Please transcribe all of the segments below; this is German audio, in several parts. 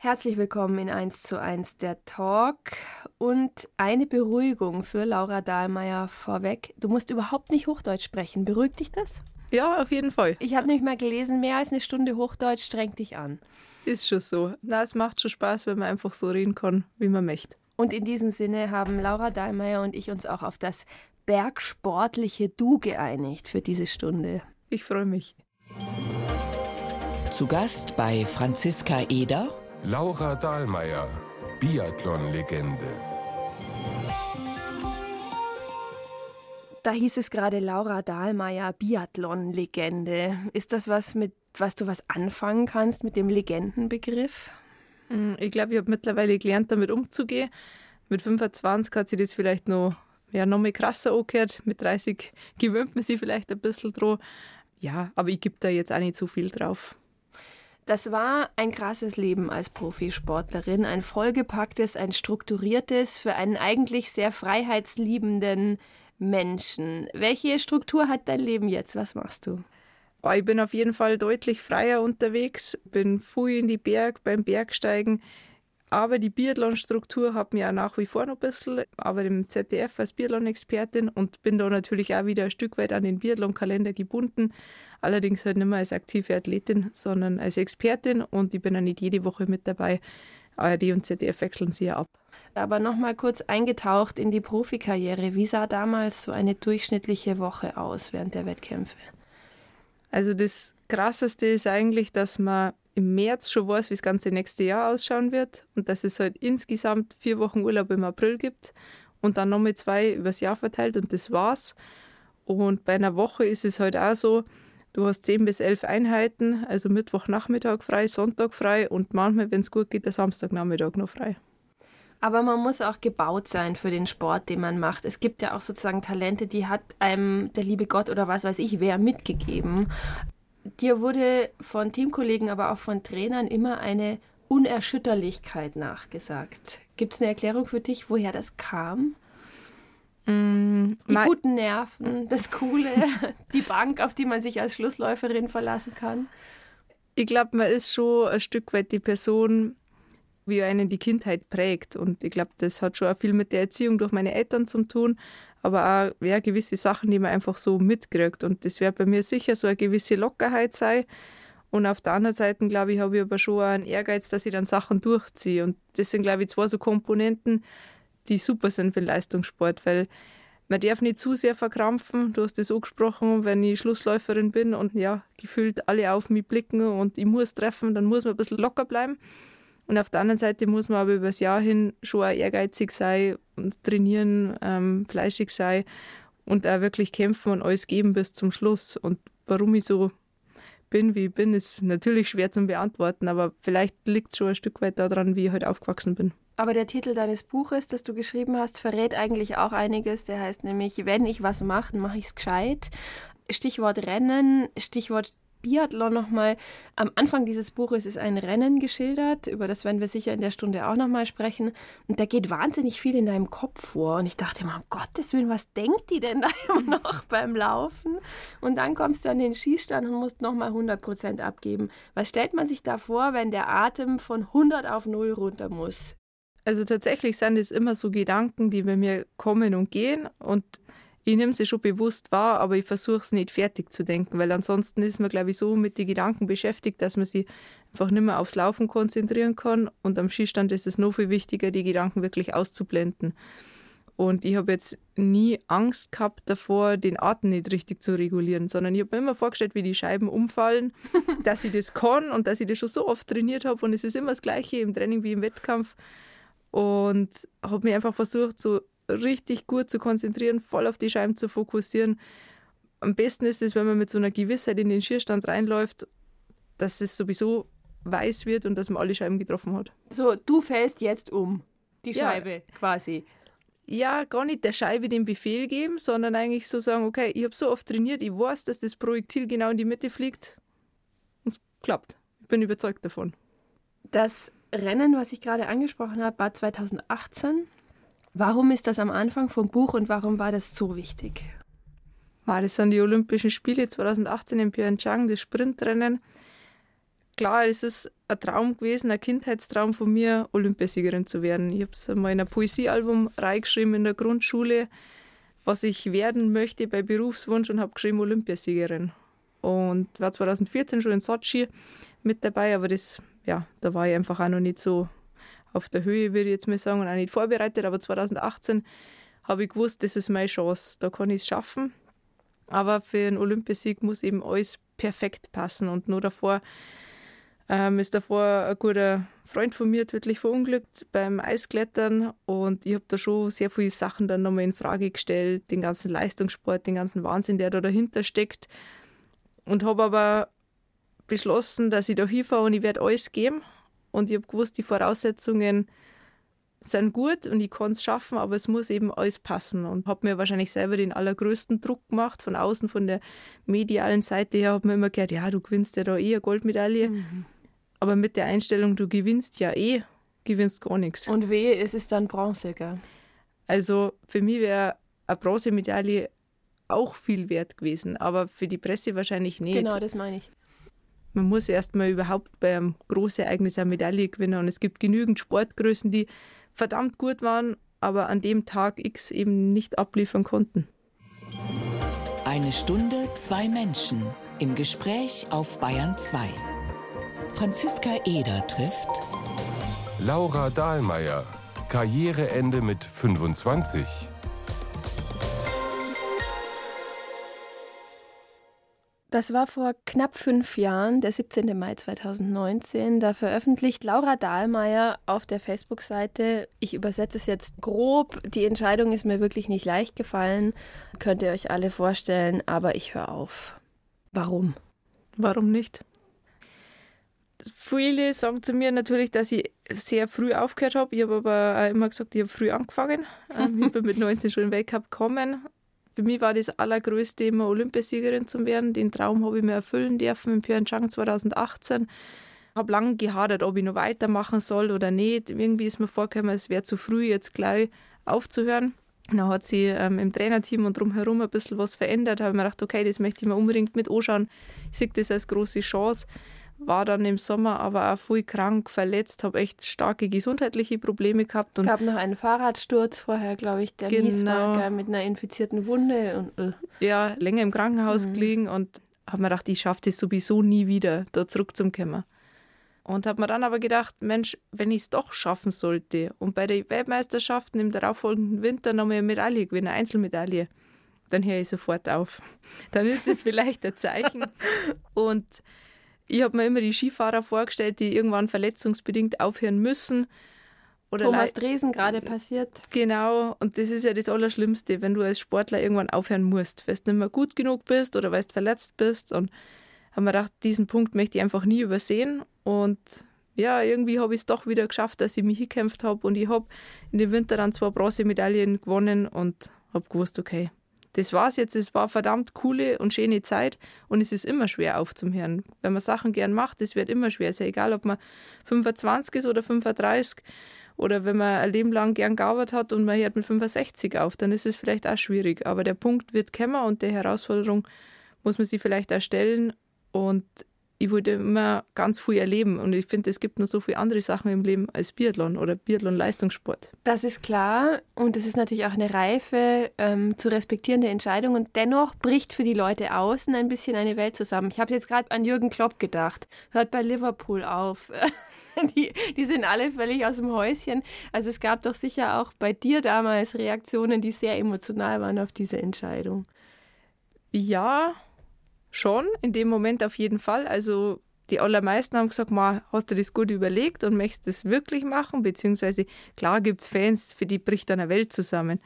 Herzlich willkommen in 1 zu 1 der Talk und eine Beruhigung für Laura Dahlmeier vorweg. Du musst überhaupt nicht Hochdeutsch sprechen. Beruhigt dich das? Ja, auf jeden Fall. Ich habe nämlich mal gelesen, mehr als eine Stunde Hochdeutsch strengt dich an. Ist schon so. Na, es macht schon Spaß, wenn man einfach so reden kann, wie man möchte. Und in diesem Sinne haben Laura Dahlmeier und ich uns auch auf das bergsportliche Du geeinigt für diese Stunde. Ich freue mich. Zu Gast bei Franziska Eder Laura Dahlmeier, Biathlon-Legende. Da hieß es gerade Laura Dahlmeier, Biathlon-Legende. Ist das was, mit was du was anfangen kannst mit dem Legendenbegriff? Hm, ich glaube, ich habe mittlerweile gelernt, damit umzugehen. Mit 25 hat sich das vielleicht noch, ja, noch mal krasser angehört. Mit 30 gewöhnt man sich vielleicht ein bisschen dran. Ja, aber ich gebe da jetzt auch nicht so viel drauf. Das war ein krasses Leben als Profisportlerin, ein vollgepacktes, ein strukturiertes, für einen eigentlich sehr freiheitsliebenden Menschen. Welche Struktur hat dein Leben jetzt? Was machst du? Ich bin auf jeden Fall deutlich freier unterwegs, bin früh in die Berg beim Bergsteigen. Aber die Biathlon-Struktur hat mir auch nach wie vor noch ein bisschen, aber im ZDF als Biathlon-Expertin und bin da natürlich auch wieder ein Stück weit an den Biathlon-Kalender gebunden. Allerdings halt nicht mehr als aktive Athletin, sondern als Expertin und ich bin auch nicht jede Woche mit dabei. ARD und ZDF wechseln sie ja ab. Aber nochmal kurz eingetaucht in die Profikarriere. Wie sah damals so eine durchschnittliche Woche aus während der Wettkämpfe? Also das Krasseste ist eigentlich, dass man im März schon weiß, wie das ganze nächste Jahr ausschauen wird und dass es halt insgesamt vier Wochen Urlaub im April gibt und dann nochmal zwei übers Jahr verteilt und das war's. Und bei einer Woche ist es halt auch so, du hast zehn bis elf Einheiten, also Mittwochnachmittag frei, Sonntag frei und manchmal, wenn es gut geht, der Samstagnachmittag noch frei. Aber man muss auch gebaut sein für den Sport, den man macht. Es gibt ja auch sozusagen Talente, die hat einem der liebe Gott oder was weiß ich wer mitgegeben. Dir wurde von Teamkollegen, aber auch von Trainern immer eine Unerschütterlichkeit nachgesagt. Gibt es eine Erklärung für dich, woher das kam? Mm, die guten Nerven, das Coole, die Bank, auf die man sich als Schlussläuferin verlassen kann. Ich glaube, man ist schon ein Stück weit die Person, wie einen die Kindheit prägt. Und ich glaube, das hat schon auch viel mit der Erziehung durch meine Eltern zu tun aber auch ja, gewisse Sachen, die man einfach so mitkriegt. Und das wird bei mir sicher so eine gewisse Lockerheit sein. Und auf der anderen Seite, glaube ich, habe ich aber schon einen Ehrgeiz, dass ich dann Sachen durchziehe. Und das sind, glaube ich, zwei so Komponenten, die super sind für den Leistungssport, weil man darf nicht zu sehr verkrampfen. Du hast das angesprochen, wenn ich Schlussläuferin bin und ja, gefühlt alle auf mich blicken und ich muss treffen, dann muss man ein bisschen locker bleiben. Und auf der anderen Seite muss man aber über das Jahr hin schon auch ehrgeizig sein und trainieren, ähm, fleischig sein und auch wirklich kämpfen und alles geben bis zum Schluss. Und warum ich so bin, wie ich bin, ist natürlich schwer zu beantworten, aber vielleicht liegt es schon ein Stück weit daran, wie ich heute halt aufgewachsen bin. Aber der Titel deines Buches, das du geschrieben hast, verrät eigentlich auch einiges. Der heißt nämlich, wenn ich was mache, dann mache ich es gescheit. Stichwort Rennen, Stichwort Biathlon nochmal. Am Anfang dieses Buches ist ein Rennen geschildert, über das werden wir sicher in der Stunde auch nochmal sprechen. Und da geht wahnsinnig viel in deinem Kopf vor. Und ich dachte immer, um Gottes Willen, was denkt die denn da immer noch beim Laufen? Und dann kommst du an den Schießstand und musst nochmal 100 Prozent abgeben. Was stellt man sich da vor, wenn der Atem von 100 auf 0 runter muss? Also tatsächlich sind es immer so Gedanken, die bei mir kommen und gehen. Und ich nehme sie schon bewusst wahr, aber ich versuche es nicht fertig zu denken, weil ansonsten ist man, glaube ich, so mit den Gedanken beschäftigt, dass man sich einfach nicht mehr aufs Laufen konzentrieren kann. Und am Skistand ist es noch viel wichtiger, die Gedanken wirklich auszublenden. Und ich habe jetzt nie Angst gehabt davor, den Atem nicht richtig zu regulieren, sondern ich habe mir immer vorgestellt, wie die Scheiben umfallen, dass ich das kann und dass ich das schon so oft trainiert habe. Und es ist immer das Gleiche im Training wie im Wettkampf. Und habe mir einfach versucht, so richtig gut zu konzentrieren, voll auf die Scheiben zu fokussieren. Am besten ist es, wenn man mit so einer Gewissheit in den Schierstand reinläuft, dass es sowieso weiß wird und dass man alle Scheiben getroffen hat. So, du fällst jetzt um, die Scheibe ja. quasi. Ja, gar nicht der Scheibe den Befehl geben, sondern eigentlich so sagen, okay, ich habe so oft trainiert, ich weiß, dass das Projektil genau in die Mitte fliegt und es klappt. Ich bin überzeugt davon. Das Rennen, was ich gerade angesprochen habe, war 2018. Warum ist das am Anfang vom Buch und warum war das so wichtig? War das sind die Olympischen Spiele 2018 in Pyeongchang, das Sprintrennen. klar, es ist ein Traum gewesen, ein Kindheitstraum von mir, Olympiasiegerin zu werden. Ich habe es mal in ein Poesiealbum reingeschrieben in der Grundschule, was ich werden möchte bei Berufswunsch und habe geschrieben Olympiasiegerin. Und war 2014 schon in Sochi mit dabei, aber das, ja, da war ich einfach auch noch nicht so auf der Höhe, würde ich jetzt mal sagen, und auch nicht vorbereitet. Aber 2018 habe ich gewusst, das ist meine Chance, da kann ich es schaffen. Aber für einen Olympiasieg muss eben alles perfekt passen. Und nur davor ähm, ist davor ein guter Freund von mir tödlich verunglückt beim Eisklettern und ich habe da schon sehr viele Sachen dann nochmal in Frage gestellt, den ganzen Leistungssport, den ganzen Wahnsinn, der da dahinter steckt und habe aber beschlossen, dass ich da hinfahre und ich werde alles geben und ich habe gewusst, die Voraussetzungen sind gut und ich kann es schaffen, aber es muss eben alles passen. Und habe mir wahrscheinlich selber den allergrößten Druck gemacht, von außen, von der medialen Seite her, habe mir immer gehört, ja, du gewinnst ja da eh eine Goldmedaille. Mhm. Aber mit der Einstellung, du gewinnst ja eh, gewinnst gar nichts. Und wehe, es ist dann Bronze, gell? Also für mich wäre eine Bronzemedaille auch viel wert gewesen, aber für die Presse wahrscheinlich nicht. Genau, das meine ich. Man muss erstmal überhaupt bei einem großen Ereignis eine Medaille gewinnen und es gibt genügend Sportgrößen, die verdammt gut waren, aber an dem Tag X eben nicht abliefern konnten. Eine Stunde, zwei Menschen im Gespräch auf Bayern 2. Franziska Eder trifft Laura Dahlmeier, Karriereende mit 25. Das war vor knapp fünf Jahren, der 17. Mai 2019. Da veröffentlicht Laura Dahlmeier auf der Facebook-Seite, ich übersetze es jetzt grob, die Entscheidung ist mir wirklich nicht leicht gefallen, könnt ihr euch alle vorstellen, aber ich höre auf. Warum? Warum nicht? Viele sagen zu mir natürlich, dass ich sehr früh aufgehört habe. Ich habe aber auch immer gesagt, ich habe früh angefangen. Ähm, ich bin mit 19 schon im Weltcup gekommen für mich war das allergrößte immer Olympiasiegerin zu werden. Den Traum habe ich mir erfüllen dürfen in Pyeongchang 2018. Habe lange gehadert, ob ich noch weitermachen soll oder nicht. Irgendwie ist mir vorgekommen, es wäre zu früh, jetzt gleich aufzuhören. dann hat sich ähm, im Trainerteam und drumherum ein bisschen was verändert. Da habe ich mir gedacht, okay, das möchte ich mir unbedingt mit anschauen. Ich sehe das als große Chance war dann im Sommer aber auch voll krank, verletzt, habe echt starke gesundheitliche Probleme gehabt. Es gab noch einen Fahrradsturz vorher, glaube ich, der genau. war, mit einer infizierten Wunde. Und, uh. Ja, länger im Krankenhaus mhm. gelegen und habe mir gedacht, ich schaffe das sowieso nie wieder, da zurückzukommen. Und habe mir dann aber gedacht, Mensch, wenn ich es doch schaffen sollte und bei den Weltmeisterschaften im darauffolgenden Winter noch eine Medaille gewinnen, eine Einzelmedaille, dann höre ich sofort auf. Dann ist das vielleicht ein Zeichen. und ich habe mir immer die Skifahrer vorgestellt, die irgendwann verletzungsbedingt aufhören müssen. Oder Thomas Dresen gerade passiert. Genau, und das ist ja das Allerschlimmste, wenn du als Sportler irgendwann aufhören musst, weil du nicht mehr gut genug bist oder weil du verletzt bist. Und habe mir gedacht, diesen Punkt möchte ich einfach nie übersehen. Und ja, irgendwie habe ich es doch wieder geschafft, dass ich mich hingekämpft habe. Und ich habe in dem Winter dann zwei Bronzemedaillen gewonnen und habe gewusst, okay, das war's jetzt. Es war verdammt coole und schöne Zeit und es ist immer schwer aufzuhören. Wenn man Sachen gern macht, es wird immer schwer. Es ist ja egal, ob man 25 ist oder 35 oder wenn man ein Leben lang gern gearbeitet hat und man hört mit 65 auf, dann ist es vielleicht auch schwierig. Aber der Punkt wird kommen und der Herausforderung muss man sich vielleicht erstellen und ich wollte immer ganz viel erleben und ich finde, es gibt noch so viele andere Sachen im Leben als Biathlon oder Biathlon-Leistungssport. Das ist klar und es ist natürlich auch eine reife, ähm, zu respektierende Entscheidung und dennoch bricht für die Leute außen ein bisschen eine Welt zusammen. Ich habe jetzt gerade an Jürgen Klopp gedacht, hört bei Liverpool auf. Die, die sind alle völlig aus dem Häuschen. Also es gab doch sicher auch bei dir damals Reaktionen, die sehr emotional waren auf diese Entscheidung. Ja, schon, in dem Moment auf jeden Fall. Also die allermeisten haben gesagt, Ma, hast du das gut überlegt und möchtest das wirklich machen? Beziehungsweise, klar gibt es Fans, für die bricht eine Welt zusammen.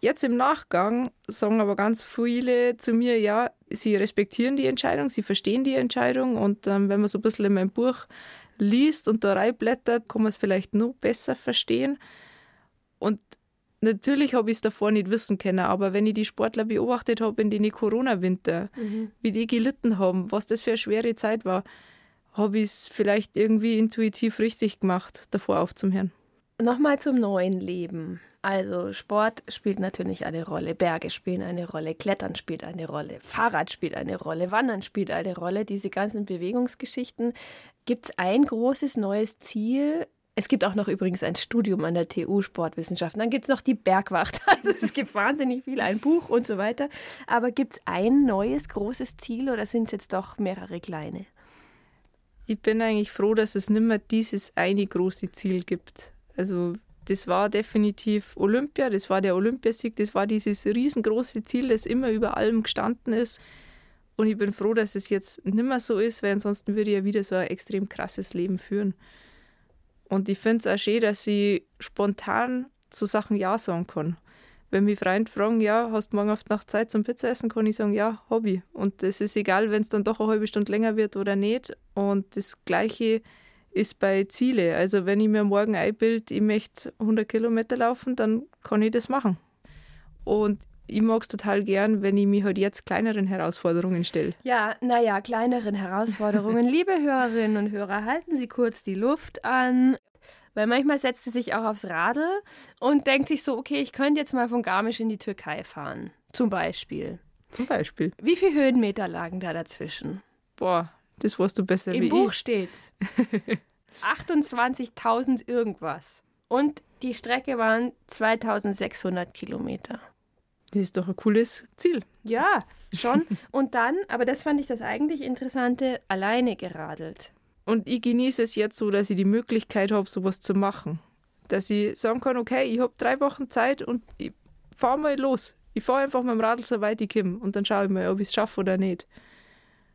Jetzt im Nachgang sagen aber ganz viele zu mir, ja, sie respektieren die Entscheidung, sie verstehen die Entscheidung und ähm, wenn man so ein bisschen in meinem Buch liest und da reinblättert, kann man es vielleicht noch besser verstehen. Und natürlich habe ich es davor nicht wissen können, aber wenn ich die Sportler beobachtet habe in den Corona-Winter, mhm. wie die gelitten haben, was das für eine schwere Zeit war, habe ich es vielleicht irgendwie intuitiv richtig gemacht, davor aufzuhören. Nochmal zum neuen Leben. Also Sport spielt natürlich eine Rolle, Berge spielen eine Rolle, Klettern spielt eine Rolle, Fahrrad spielt eine Rolle, Wandern spielt eine Rolle, diese ganzen Bewegungsgeschichten. Gibt es ein großes neues Ziel? Es gibt auch noch übrigens ein Studium an der TU Sportwissenschaften. Dann gibt es noch die Bergwacht. Also es gibt wahnsinnig viel, ein Buch und so weiter. Aber gibt es ein neues großes Ziel oder sind es jetzt doch mehrere kleine? Ich bin eigentlich froh, dass es nicht mehr dieses eine große Ziel gibt. Also das war definitiv Olympia, das war der Olympiasieg, das war dieses riesengroße Ziel, das immer über allem gestanden ist. Und ich bin froh, dass es jetzt nicht mehr so ist, weil ansonsten würde ich ja wieder so ein extrem krasses Leben führen. Und ich finde es auch schön, dass ich spontan zu Sachen Ja sagen kann. Wenn mich Freunde fragen, ja, hast du morgen auf die Nacht Zeit zum Pizza essen, kann ich sagen, ja, Hobby. Und es ist egal, wenn es dann doch eine halbe Stunde länger wird oder nicht. Und das Gleiche ist bei Ziele. Also wenn ich mir morgen einbild, ich möchte 100 Kilometer laufen, dann kann ich das machen. Und ich mag es total gern, wenn ich mich halt jetzt kleineren Herausforderungen stelle. Ja, naja, kleineren Herausforderungen. Liebe Hörerinnen und Hörer, halten Sie kurz die Luft an. Weil manchmal setzt sie sich auch aufs Radl und denkt sich so, okay, ich könnte jetzt mal von Garmisch in die Türkei fahren. Zum Beispiel. Zum Beispiel. Wie viele Höhenmeter lagen da dazwischen? Boah, das weißt du besser Im wie Buch ich. steht's. 28.000 irgendwas. Und die Strecke waren 2600 Kilometer. Das ist doch ein cooles Ziel. Ja, schon. Und dann, aber das fand ich das eigentlich Interessante, alleine geradelt. Und ich genieße es jetzt so, dass ich die Möglichkeit habe, sowas zu machen. Dass ich sagen kann, okay, ich habe drei Wochen Zeit und ich fahre mal los. Ich fahre einfach mit dem Radl so weit ich komme und dann schaue ich mal, ob ich es schaffe oder nicht.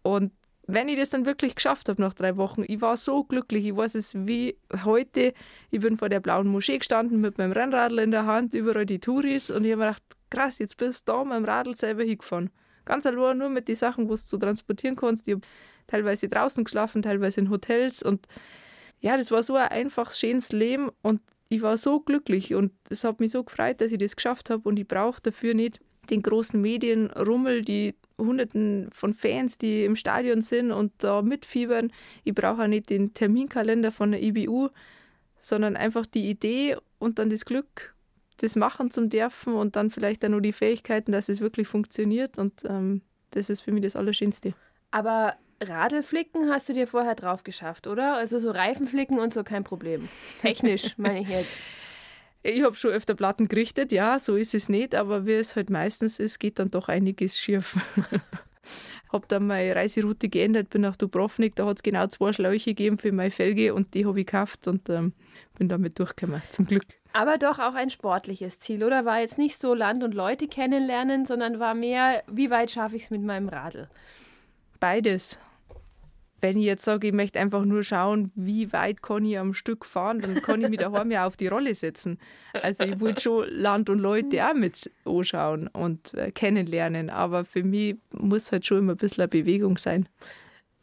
Und wenn ich das dann wirklich geschafft habe nach drei Wochen, ich war so glücklich. Ich weiß es wie heute. Ich bin vor der blauen Moschee gestanden mit meinem Rennradl in der Hand, überall die Touris und ich habe mir gedacht, krass, jetzt bist du da mit dem Radl selber hingefahren. Ganz allein nur mit den Sachen, was du transportieren kannst. Ich teilweise draußen geschlafen, teilweise in Hotels und ja, das war so ein einfaches, schönes Leben und ich war so glücklich und es hat mich so gefreut, dass ich das geschafft habe und ich brauche dafür nicht den großen Medienrummel, die Hunderten von Fans, die im Stadion sind und da mitfiebern. Ich brauche auch nicht den Terminkalender von der IBU, sondern einfach die Idee und dann das Glück, das machen zum dürfen und dann vielleicht auch nur die Fähigkeiten, dass es wirklich funktioniert und ähm, das ist für mich das Allerschönste. Aber Radlflicken hast du dir vorher drauf geschafft, oder? Also so Reifenflicken und so kein Problem. Technisch meine ich jetzt. Ich habe schon öfter Platten gerichtet, ja, so ist es nicht, aber wie es halt meistens ist, geht dann doch einiges schief. habe dann meine Reiseroute geändert, bin nach Dubrovnik, da hat es genau zwei Schläuche gegeben für meine Felge und die habe ich gekauft und ähm, bin damit durchgekommen, zum Glück. Aber doch auch ein sportliches Ziel, oder? War jetzt nicht so Land und Leute kennenlernen, sondern war mehr, wie weit schaffe ich es mit meinem Radl? Beides. Wenn ich jetzt sage, ich möchte einfach nur schauen, wie weit kann ich am Stück fahren, dann kann ich mich daheim ja auf die Rolle setzen. Also ich wollte schon Land und Leute auch mit anschauen und äh, kennenlernen, aber für mich muss halt schon immer ein bisschen eine Bewegung sein.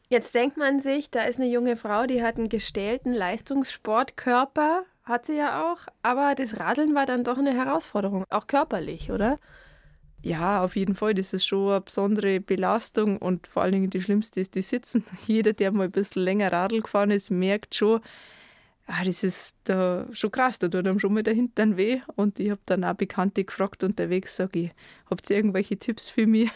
Jetzt denkt man sich, da ist eine junge Frau, die hat einen gestählten Leistungssportkörper, hat sie ja auch, aber das Radeln war dann doch eine Herausforderung, auch körperlich, oder? Ja, auf jeden Fall. Das ist schon eine besondere Belastung und vor allen Dingen die schlimmste ist die Sitzen. Jeder, der mal ein bisschen länger Radl gefahren ist, merkt schon, ah, das ist da schon krass, da tut einem schon mal der Hintern weh. Und ich habe dann auch Bekannte gefragt unterwegs, sage ich, habt ihr irgendwelche Tipps für mich?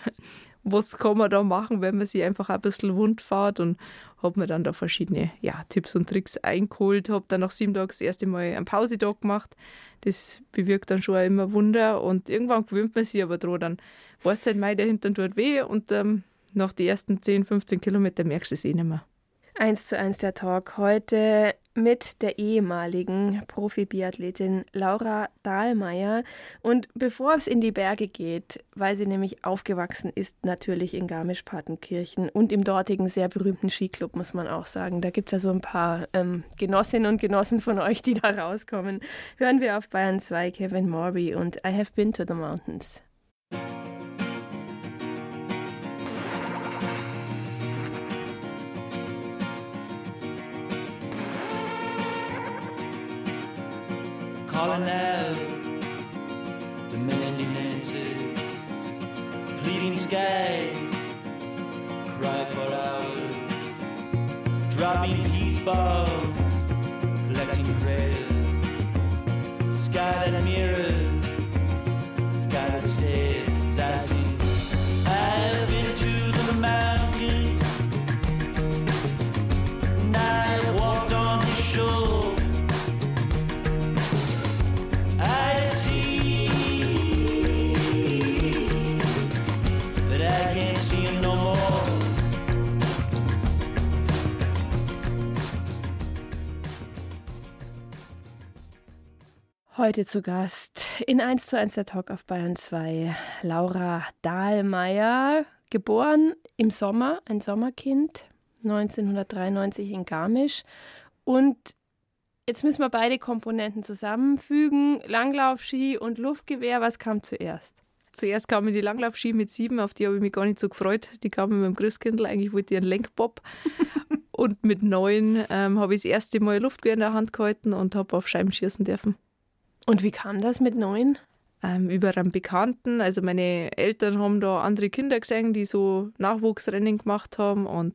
Was kann man da machen, wenn man sich einfach ein bisschen wund fährt? Und habe mir dann da verschiedene ja, Tipps und Tricks eingeholt. Habe dann nach sieben Tagen das erste Mal einen Pausetag gemacht. Das bewirkt dann schon immer Wunder. Und irgendwann gewöhnt man sich aber dran. Dann weißt du halt, mei, der Hintern tut weh. Und ähm, nach den ersten 10, 15 Kilometern merkst du es eh nicht mehr. Eins zu eins der Talk heute mit der ehemaligen Profi-Biathletin Laura Dahlmeier. Und bevor es in die Berge geht, weil sie nämlich aufgewachsen ist, natürlich in Garmisch-Partenkirchen und im dortigen sehr berühmten Skiclub, muss man auch sagen. Da gibt es ja so ein paar ähm, Genossinnen und Genossen von euch, die da rauskommen. Hören wir auf Bayern 2 Kevin Morby und I Have Been to the Mountains. Calling out, demanding answers, pleading skies, cry for hours, dropping peace bombs, Heute zu Gast in 1 zu 1 der Talk auf Bayern 2 Laura Dahlmeier, geboren im Sommer, ein Sommerkind, 1993 in Garmisch. Und jetzt müssen wir beide Komponenten zusammenfügen: Langlaufski und Luftgewehr. Was kam zuerst? Zuerst kamen die Langlaufski mit sieben, auf die habe ich mich gar nicht so gefreut. Die kamen mit dem Christkindl, eigentlich wollte ich einen Lenkbob. und mit neun ähm, habe ich das erste Mal Luftgewehr in der Hand gehalten und habe auf Scheiben schießen dürfen. Und wie kam das mit neun? Ähm, über einen Bekannten. Also meine Eltern haben da andere Kinder gesehen, die so Nachwuchsrennen gemacht haben und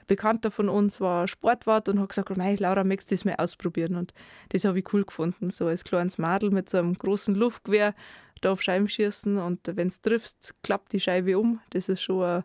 ein Bekannter von uns war Sportwart und hat gesagt, Mei, Laura, möchtest du das mal ausprobieren? Und das habe ich cool gefunden, so als kleines Madel mit so einem großen Luftgewehr da auf Scheiben schießen und wenn es triffst, klappt die Scheibe um. Das ist schon ein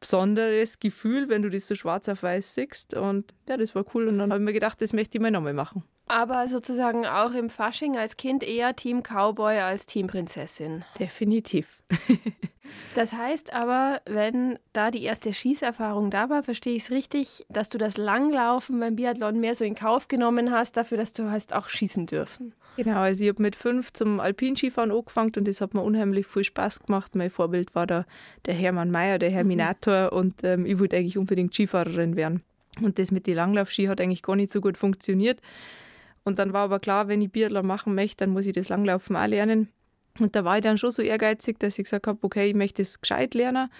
besonderes Gefühl, wenn du das so schwarz auf weiß siehst und ja, das war cool und dann habe ich mir gedacht, das möchte ich mal nochmal machen. Aber sozusagen auch im Fasching als Kind eher Team Cowboy als Team Prinzessin. Definitiv. das heißt aber, wenn da die erste Schießerfahrung da war, verstehe ich es richtig, dass du das Langlaufen beim Biathlon mehr so in Kauf genommen hast, dafür, dass du hast auch schießen dürfen. Genau, also ich habe mit fünf zum Alpinskifahren angefangen und das hat mir unheimlich viel Spaß gemacht. Mein Vorbild war da der Hermann Mayer, der Herminator mhm. und ähm, ich wollte eigentlich unbedingt Skifahrerin werden. Und das mit den Langlaufski hat eigentlich gar nicht so gut funktioniert. Und dann war aber klar, wenn ich Biathlon machen möchte, dann muss ich das Langlaufen auch lernen. Und da war ich dann schon so ehrgeizig, dass ich gesagt habe, okay, ich möchte das gescheit lernen.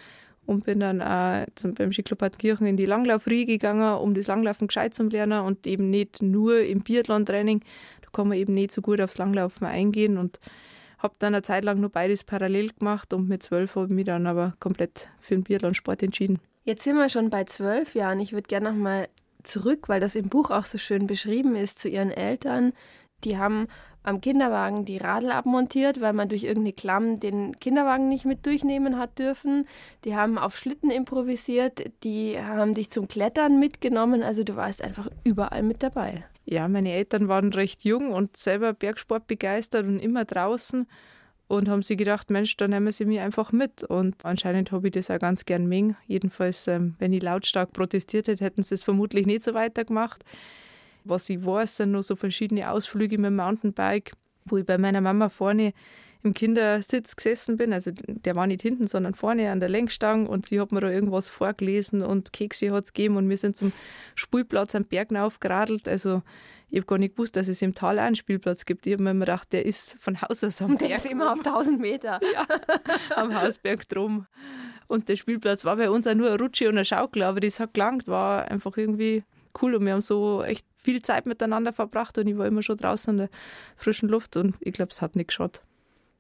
Und bin dann auch zum, beim Skiclub Kirchen in die Langlaufrie gegangen, um das Langlaufen gescheit zu lernen und eben nicht nur im Biathlon-Training. Da kann man eben nicht so gut aufs Langlaufen eingehen und habe dann eine Zeit lang nur beides parallel gemacht und mit zwölf habe ich mich dann aber komplett für den Biathlonsport entschieden. Jetzt sind wir schon bei zwölf Jahren. Ich würde gerne noch mal zurück, weil das im Buch auch so schön beschrieben ist, zu ihren Eltern. Die haben am Kinderwagen die Radl abmontiert, weil man durch irgendeine Klamm den Kinderwagen nicht mit durchnehmen hat dürfen. Die haben auf Schlitten improvisiert, die haben dich zum Klettern mitgenommen. Also du warst einfach überall mit dabei. Ja, meine Eltern waren recht jung und selber Bergsport begeistert und immer draußen und haben sie gedacht, Mensch, dann nehmen sie mich einfach mit. Und anscheinend habe ich das auch ganz gern mengen. Jedenfalls, ähm, wenn ich lautstark protestiert hätte, hätten sie es vermutlich nicht so weitergemacht. Was ich weiß, sind noch so verschiedene Ausflüge mit dem Mountainbike, wo ich bei meiner Mama vorne im Kindersitz gesessen bin. Also der war nicht hinten, sondern vorne an der Lenkstange und sie hat mir da irgendwas vorgelesen und Kekse hat es gegeben und wir sind zum Spielplatz am Berg aufgeradelt. Also ich habe gar nicht gewusst, dass es im Tal einen Spielplatz gibt. Ich habe mir immer gedacht, der ist von Haus aus am Berg. Der ist immer auf 1000 Meter. ja, am Hausberg drum. Und der Spielplatz war bei uns auch nur eine Rutsche und eine Schaukel, aber das hat gelangt, war einfach irgendwie cool und wir haben so echt viel Zeit miteinander verbracht und ich war immer schon draußen in der frischen Luft und ich glaube, es hat nicht geschaut.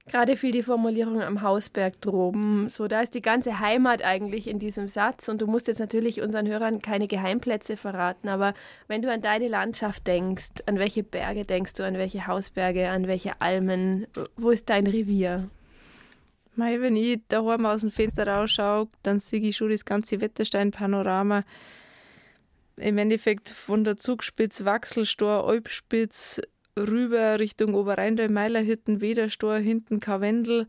Gerade fiel die Formulierung am Hausberg droben. So, da ist die ganze Heimat eigentlich in diesem Satz. Und du musst jetzt natürlich unseren Hörern keine Geheimplätze verraten. Aber wenn du an deine Landschaft denkst, an welche Berge denkst du, an welche Hausberge, an welche Almen, wo ist dein Revier? Mei, wenn ich daheim aus dem Fenster rausschaue, dann sehe ich schon das ganze Wetterstein-Panorama. Im Endeffekt von der Zugspitz, Wachselstor, Alpspitz, rüber Richtung Oberrheindal, Meilerhütten, Wederstor, hinten Karwendel.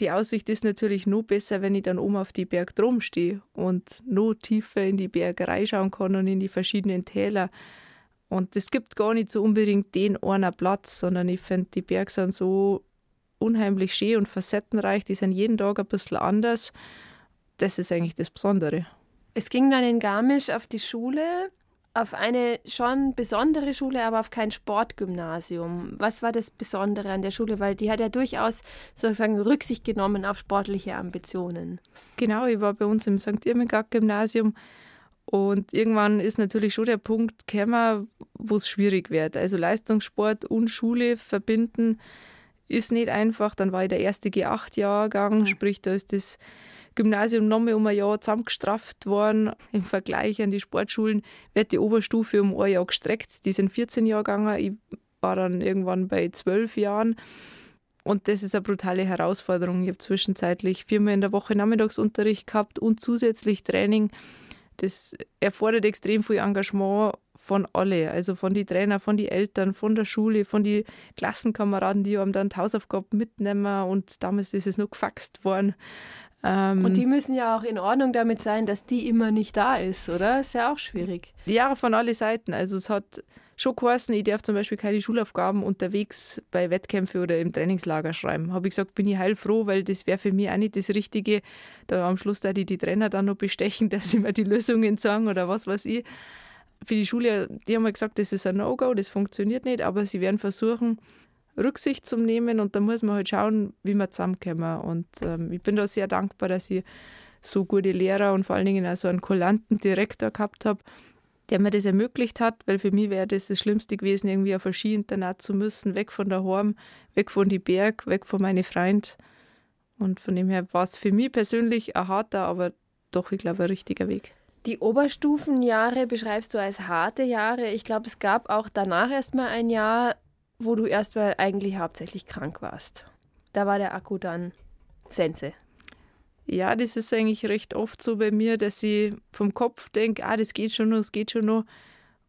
Die Aussicht ist natürlich nur besser, wenn ich dann oben auf die Berg drum stehe und noch tiefer in die Berge reinschauen kann und in die verschiedenen Täler. Und es gibt gar nicht so unbedingt den einen Platz, sondern ich finde, die Berge sind so unheimlich schön und facettenreich, die sind jeden Tag ein bisschen anders. Das ist eigentlich das Besondere. Es ging dann in Garmisch auf die Schule auf eine schon besondere Schule, aber auf kein Sportgymnasium. Was war das Besondere an der Schule? Weil die hat ja durchaus sozusagen Rücksicht genommen auf sportliche Ambitionen. Genau, ich war bei uns im St. Irmgard-Gymnasium und irgendwann ist natürlich schon der Punkt gekommen, wo es schwierig wird. Also Leistungssport und Schule verbinden ist nicht einfach. Dann war ich der erste G8-Jahrgang, mhm. sprich, da ist das Gymnasium nochmal um ein Jahr zusammengestrafft worden. Im Vergleich an die Sportschulen wird die Oberstufe um ein Jahr gestreckt. Die sind 14 Jahre gegangen. Ich war dann irgendwann bei 12 Jahren. Und das ist eine brutale Herausforderung. Ich habe zwischenzeitlich viermal in der Woche Nachmittagsunterricht gehabt und zusätzlich Training. Das erfordert extrem viel Engagement von alle, also von den Trainern, von den Eltern, von der Schule, von den Klassenkameraden, die haben dann die Hausaufgaben mitnehmen und damals ist es noch gefaxt worden. Ähm, Und die müssen ja auch in Ordnung damit sein, dass die immer nicht da ist, oder? Ist ja auch schwierig. Ja, von alle Seiten. Also es hat schon geheißen, ich darf zum Beispiel keine Schulaufgaben unterwegs bei Wettkämpfen oder im Trainingslager schreiben. Habe ich gesagt, bin ich heilfroh, weil das wäre für mich auch nicht das Richtige. Da am Schluss da die, die Trainer dann noch bestechen, dass sie mir die Lösungen sagen oder was weiß ich. Für die Schule, die haben mir gesagt, das ist ein No-Go, das funktioniert nicht, aber sie werden versuchen, Rücksicht zu nehmen und da muss man halt schauen, wie wir zusammenkommen. Und ähm, ich bin da sehr dankbar, dass ich so gute Lehrer und vor allen Dingen auch so einen kulanten Direktor gehabt habe, der mir das ermöglicht hat, weil für mich wäre das das Schlimmste gewesen, irgendwie auf ein Skiinternat zu müssen, weg von daheim, weg von die Berg, weg von meinen Freunden. Und von dem her war es für mich persönlich ein harter, aber doch, ich glaube, ein richtiger Weg. Die Oberstufenjahre beschreibst du als harte Jahre. Ich glaube, es gab auch danach erstmal ein Jahr, wo du erstmal eigentlich hauptsächlich krank warst. Da war der Akku dann Sense. Ja, das ist eigentlich recht oft so bei mir, dass ich vom Kopf denke, ah, das geht schon noch, das geht schon noch.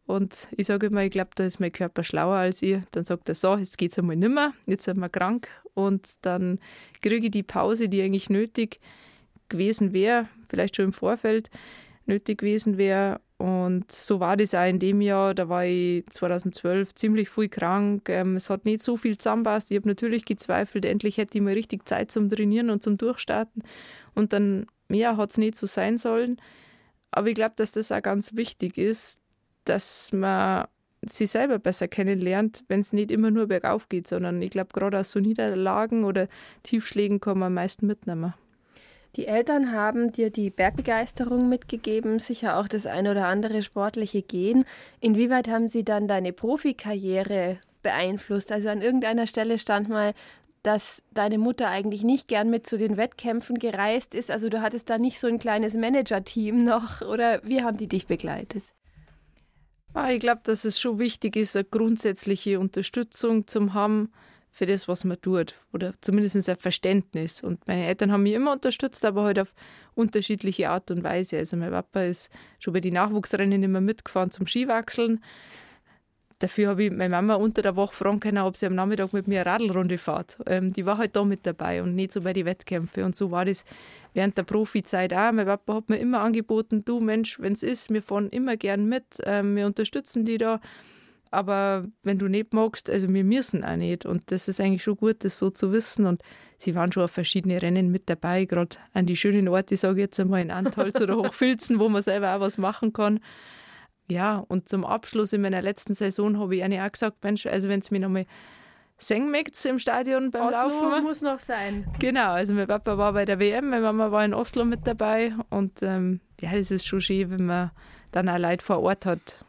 Und ich sage immer, ich glaube, da ist mein Körper schlauer als ihr. Dann sagt er so, jetzt geht es einmal nimmer, jetzt sind wir krank. Und dann kriege ich die Pause, die eigentlich nötig gewesen wäre, vielleicht schon im Vorfeld nötig gewesen wäre. Und so war das auch in dem Jahr. Da war ich 2012 ziemlich viel krank. Ähm, es hat nicht so viel zusammenpasst. Ich habe natürlich gezweifelt, endlich hätte ich mal richtig Zeit zum Trainieren und zum Durchstarten. Und dann, ja, hat es nicht so sein sollen. Aber ich glaube, dass das auch ganz wichtig ist, dass man sich selber besser kennenlernt, wenn es nicht immer nur bergauf geht, sondern ich glaube, gerade aus so Niederlagen oder Tiefschlägen kann man am meisten mitnehmen. Die Eltern haben dir die Bergbegeisterung mitgegeben, sicher auch das ein oder andere sportliche Gehen. Inwieweit haben sie dann deine Profikarriere beeinflusst? Also an irgendeiner Stelle stand mal, dass deine Mutter eigentlich nicht gern mit zu den Wettkämpfen gereist ist. Also du hattest da nicht so ein kleines Manager-Team noch oder wie haben die dich begleitet? Ah, ich glaube, dass es schon wichtig ist, eine grundsätzliche Unterstützung zu haben für das, was man tut. Oder zumindest ein Verständnis. Und meine Eltern haben mich immer unterstützt, aber halt auf unterschiedliche Art und Weise. Also mein Papa ist schon bei den Nachwuchsrennen immer mitgefahren zum Skiwachseln. Dafür habe ich meine Mama unter der Woche fragen können, ob sie am Nachmittag mit mir eine Radlrunde fährt. Ähm, die war halt da mit dabei und nicht so bei den Wettkämpfen. Und so war das während der Profizeit auch. Mein Papa hat mir immer angeboten, du Mensch, wenn es ist, wir fahren immer gern mit, ähm, wir unterstützen die da aber wenn du nicht magst, also wir müssen auch nicht. Und das ist eigentlich schon gut, das so zu wissen. Und sie waren schon auf verschiedene Rennen mit dabei, gerade an die schönen Orte, sage ich jetzt einmal in Antholz oder Hochfilzen, wo man selber auch was machen kann. Ja, und zum Abschluss in meiner letzten Saison habe ich auch gesagt, Mensch, also wenn es mir nochmal singen mögt im Stadion beim Oslo Laufen. muss noch sein. Genau, also mein Papa war bei der WM, meine Mama war in Oslo mit dabei und ähm, ja, das ist schon schön, wenn man dann auch Leute vor Ort hat.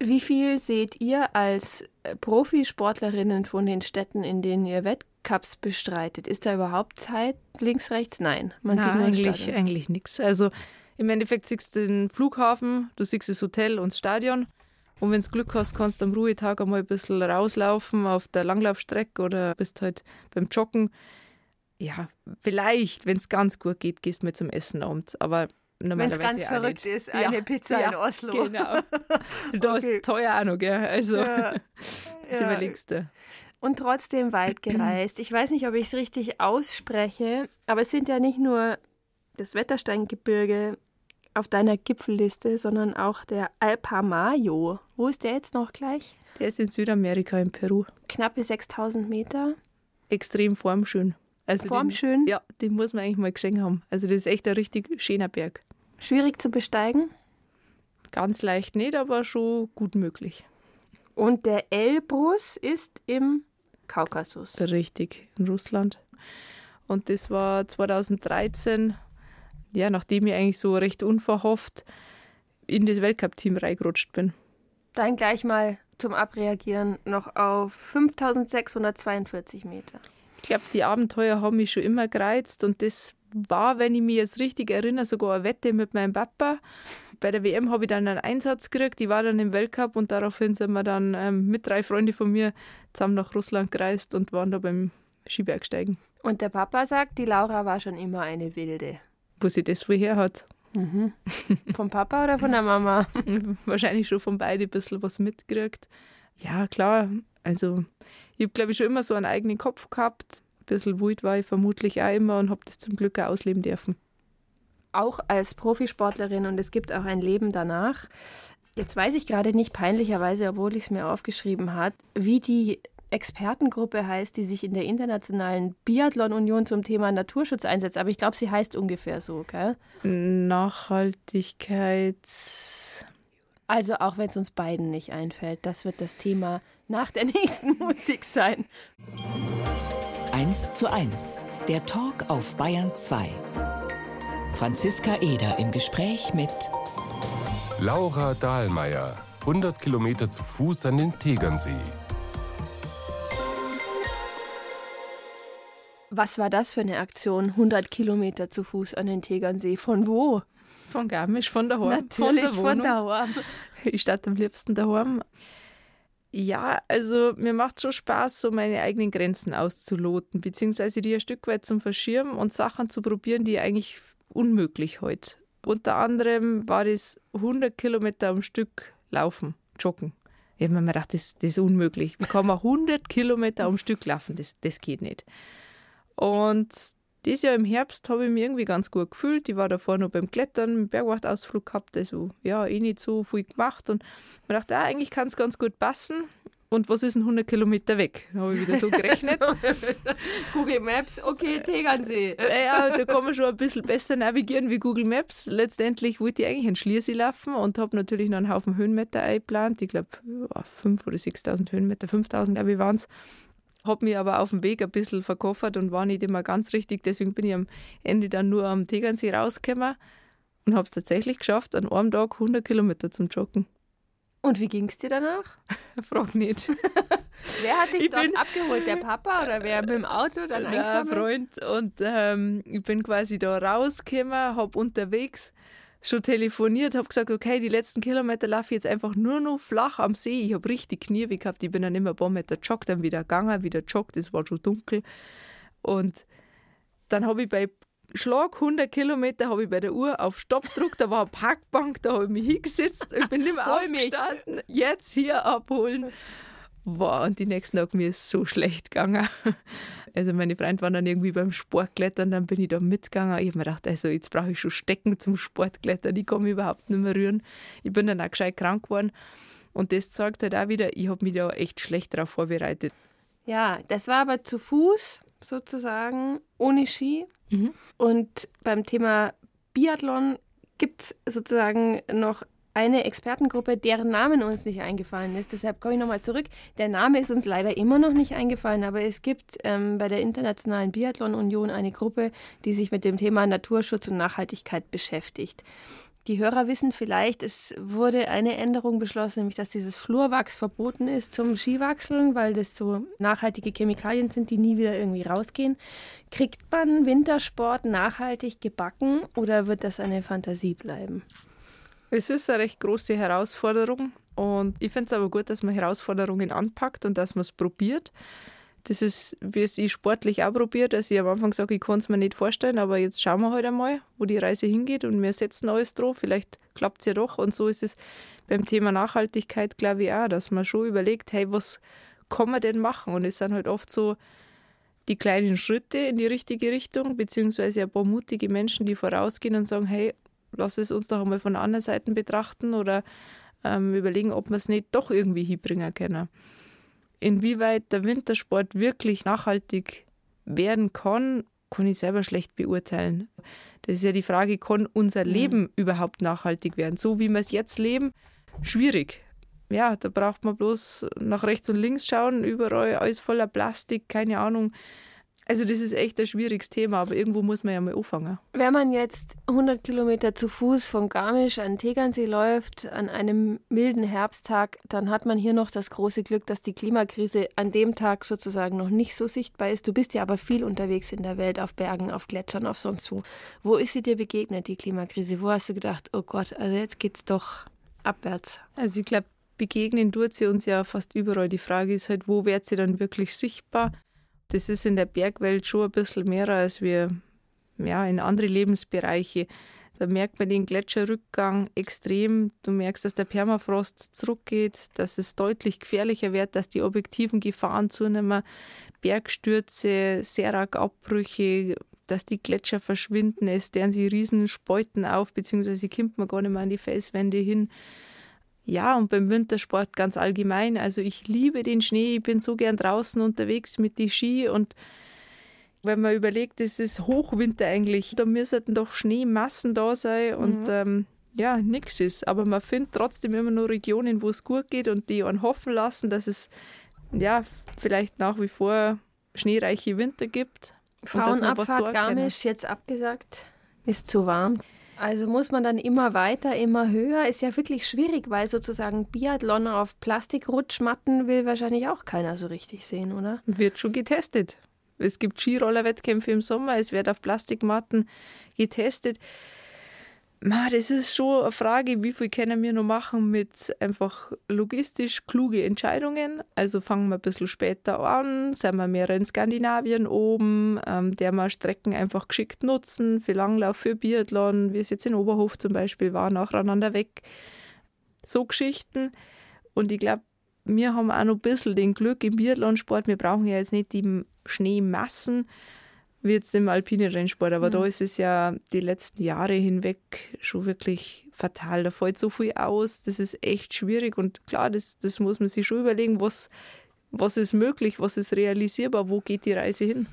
Wie viel seht ihr als äh, Profisportlerinnen von den Städten, in denen ihr Wettcups bestreitet? Ist da überhaupt Zeit links, rechts? Nein, man Na, sieht nur eigentlich, Stadion. eigentlich nichts. Also im Endeffekt siehst du den Flughafen, du siehst das Hotel und das Stadion. Und wenn du Glück hast, kannst du am Ruhetag einmal ein bisschen rauslaufen auf der Langlaufstrecke oder bist halt beim Joggen. Ja, vielleicht, wenn es ganz gut geht, gehst du mal zum Essen abends. Aber Wenn es ganz verrückt ist, eine Ja, Pizza ja, in Oslo. Genau. Da Okay. ist teuer auch noch, gell? Also, Ja. das Ja. überlegst du. Und trotzdem weit gereist. Ich weiß nicht, ob ich es richtig ausspreche, aber es sind ja nicht nur das Wettersteingebirge auf deiner Gipfelliste, sondern auch der Alpamayo. Wo ist der jetzt noch gleich? Der ist in Südamerika, in Peru. Knappe 6000 Meter. Extrem formschön. Also den, Formschön. Ja, den muss man eigentlich mal gesehen haben. Also das ist echt ein richtig schöner Berg. Schwierig zu besteigen. Ganz leicht nicht, aber schon gut möglich. Und der Elbrus ist im Kaukasus. Richtig, in Russland. Und das war 2013, ja, nachdem ich eigentlich so recht unverhofft in das Weltcup-Team reingerutscht bin. Dann gleich mal zum Abreagieren noch auf 5642 Meter. Ich glaube, die Abenteuer haben mich schon immer gereizt und das war, wenn ich mich jetzt richtig erinnere, sogar eine Wette mit meinem Papa. Bei der WM habe ich dann einen Einsatz gekriegt, ich war dann im Weltcup und daraufhin sind wir dann ähm, mit drei Freunden von mir zusammen nach Russland gereist und waren da beim Skibergsteigen. Und der Papa sagt, die Laura war schon immer eine Wilde. Wo sie das woher hat. Vom Papa oder von der Mama? Wahrscheinlich schon von beiden ein bisschen was mitgekriegt. Ja, klar. Also, ich habe, glaube ich, schon immer so einen eigenen Kopf gehabt. bisschen wild war ich vermutlich auch immer und habe das zum Glück auch ausleben dürfen. Auch als Profisportlerin und es gibt auch ein Leben danach. Jetzt weiß ich gerade nicht peinlicherweise, obwohl ich es mir aufgeschrieben habe, wie die Expertengruppe heißt, die sich in der Internationalen Biathlon-Union zum Thema Naturschutz einsetzt. Aber ich glaube, sie heißt ungefähr so, gell? Nachhaltigkeit. Also auch wenn es uns beiden nicht einfällt, das wird das Thema nach der nächsten Musik sein. 1 zu 1, der Talk auf Bayern 2. Franziska Eder im Gespräch mit Laura Dahlmeier, 100 Kilometer zu Fuß an den Tegernsee. Was war das für eine Aktion? 100 Kilometer zu Fuß an den Tegernsee. Von wo? Von Garmisch, von daheim. Natürlich von, der von daheim. Ich starte am liebsten daheim. Ja, also mir macht schon Spaß, so meine eigenen Grenzen auszuloten, beziehungsweise die ein Stück weit zum Verschirmen und Sachen zu probieren, die eigentlich unmöglich heute. Unter anderem war das 100 Kilometer am Stück laufen, joggen. Ich habe mir gedacht, das, das ist unmöglich. Wie kann man 100 Kilometer am Stück laufen? Das, das geht nicht. Und dieses Jahr im Herbst habe ich mich irgendwie ganz gut gefühlt. Ich war davor noch beim Klettern, einen Bergwachtausflug gehabt, also ja, eh nicht so viel gemacht. Und ich dachte, ah, eigentlich kann es ganz gut passen. Und was ist ein 100 Kilometer weg? Da habe ich wieder so gerechnet. Google Maps, okay, Tegernsee. ja, da kann man schon ein bisschen besser navigieren wie Google Maps. Letztendlich wollte ich eigentlich einen Schliersee laufen und habe natürlich noch einen Haufen Höhenmeter eingeplant. Ich glaube, 5.000 oder 6.000 Höhenmeter, 5.000 glaube ich waren es habe mich aber auf dem Weg ein bisschen verkoffert und war nicht immer ganz richtig. Deswegen bin ich am Ende dann nur am Tegernsee rausgekommen und habe es tatsächlich geschafft, an einem Tag 100 Kilometer zum Joggen. Und wie ging es dir danach? Frag nicht. wer hat dich ich dort abgeholt? Der Papa oder wer mit dem Auto dann eingesammelt? Ein Freund. Und ähm, ich bin quasi da rausgekommen, habe unterwegs schon telefoniert, habe gesagt, okay, die letzten Kilometer laufe ich jetzt einfach nur noch flach am See. Ich habe richtig Knie gehabt. Ich bin dann immer ein paar Meter joggt, dann wieder gegangen, wieder joggt. Es war schon dunkel. Und dann habe ich bei Schlag 100 Kilometer habe ich bei der Uhr auf Stopp gedrückt, da war eine Parkbank, da habe ich mich hingesetzt, ich bin nicht mehr aufgestanden, jetzt hier abholen. Wow, und die nächsten Tage mir ist so schlecht gegangen. Also meine Freunde waren dann irgendwie beim Sportklettern, dann bin ich da mitgegangen. Ich habe mir gedacht, also jetzt brauche ich schon Stecken zum Sportklettern, die kann mich überhaupt nicht mehr rühren. Ich bin dann auch gescheit krank geworden. Und das zeigt halt auch wieder, ich habe mich da echt schlecht darauf vorbereitet. Ja, das war aber zu Fuß sozusagen, ohne Ski. Mhm. Und beim Thema Biathlon gibt es sozusagen noch eine Expertengruppe, deren Namen uns nicht eingefallen ist. Deshalb komme ich nochmal zurück. Der Name ist uns leider immer noch nicht eingefallen, aber es gibt ähm, bei der Internationalen Biathlon Union eine Gruppe, die sich mit dem Thema Naturschutz und Nachhaltigkeit beschäftigt. Die Hörer wissen vielleicht, es wurde eine Änderung beschlossen, nämlich dass dieses Flurwachs verboten ist zum Skiwachseln, weil das so nachhaltige Chemikalien sind, die nie wieder irgendwie rausgehen. Kriegt man Wintersport nachhaltig gebacken oder wird das eine Fantasie bleiben? Es ist eine recht große Herausforderung und ich finde es aber gut, dass man Herausforderungen anpackt und dass man es probiert. Das ist, wie es ich sportlich auch probiert, dass ich am Anfang sage, ich kann es mir nicht vorstellen, aber jetzt schauen wir halt einmal, wo die Reise hingeht und wir setzen alles drauf. Vielleicht klappt es ja doch. Und so ist es beim Thema Nachhaltigkeit, glaube ich, auch, dass man schon überlegt, hey, was kann man denn machen? Und es sind halt oft so die kleinen Schritte in die richtige Richtung, beziehungsweise ein paar mutige Menschen, die vorausgehen und sagen, hey, lass es uns doch einmal von der anderen Seite betrachten oder ähm, überlegen, ob wir es nicht doch irgendwie hinbringen können. Inwieweit der Wintersport wirklich nachhaltig werden kann, kann ich selber schlecht beurteilen. Das ist ja die Frage, kann unser mhm. Leben überhaupt nachhaltig werden? So wie wir es jetzt leben, schwierig. Ja, da braucht man bloß nach rechts und links schauen, überall alles voller Plastik, keine Ahnung. Also das ist echt ein schwieriges Thema, aber irgendwo muss man ja mal anfangen. Wenn man jetzt 100 Kilometer zu Fuß von Garmisch an Tegernsee läuft, an einem milden Herbsttag, dann hat man hier noch das große Glück, dass die Klimakrise an dem Tag sozusagen noch nicht so sichtbar ist. Du bist ja aber viel unterwegs in der Welt, auf Bergen, auf Gletschern, auf sonst wo. Wo ist sie dir begegnet, die Klimakrise? Wo hast du gedacht, oh Gott, also jetzt geht's doch abwärts? Also ich glaube, begegnen tut sie uns ja fast überall. Die Frage ist halt, wo wird sie dann wirklich sichtbar? Das ist in der Bergwelt schon ein bisschen mehr als wir ja, in andere Lebensbereiche. Da merkt man den Gletscherrückgang extrem. Du merkst, dass der Permafrost zurückgeht, dass es deutlich gefährlicher wird, dass die objektiven Gefahren zunehmen. Bergstürze, Serak-Abbrüche, dass die Gletscher verschwinden, es deren sie riesen Speuten auf, beziehungsweise kommt man gar nicht mehr an die Felswände hin. Ja, und beim Wintersport ganz allgemein. Also ich liebe den Schnee, ich bin so gern draußen unterwegs mit die Ski und wenn man überlegt, es ist Hochwinter eigentlich, da müssten doch Schneemassen da sein und mhm. ähm, ja, nichts ist. Aber man findet trotzdem immer nur Regionen, wo es gut geht und die einen hoffen lassen, dass es ja vielleicht nach wie vor schneereiche Winter gibt. Frauenabfahrt Garmisch jetzt abgesagt, ist zu warm. Also muss man dann immer weiter, immer höher. Ist ja wirklich schwierig, weil sozusagen Biathlon auf Plastikrutschmatten will wahrscheinlich auch keiner so richtig sehen, oder? Wird schon getestet. Es gibt Skirollerwettkämpfe im Sommer, es wird auf Plastikmatten getestet. Ma, das ist schon eine Frage, wie viel können wir noch machen mit einfach logistisch kluge Entscheidungen. Also fangen wir ein bisschen später an, sind wir mehr in Skandinavien oben, ähm, der wir Strecken einfach geschickt nutzen, für Langlauf, für Biathlon, wie es jetzt in Oberhof zum Beispiel war, nacheinander weg. So Geschichten. Und ich glaube, wir haben auch noch ein bisschen den Glück im Biathlonsport. Wir brauchen ja jetzt nicht die Schneemassen, wie jetzt im alpinen Rennsport. Aber mhm. da ist es ja die letzten Jahre hinweg schon wirklich fatal. Da fällt so viel aus, das ist echt schwierig. Und klar, das, das muss man sich schon überlegen, was, was ist möglich, was ist realisierbar, wo geht die Reise hin.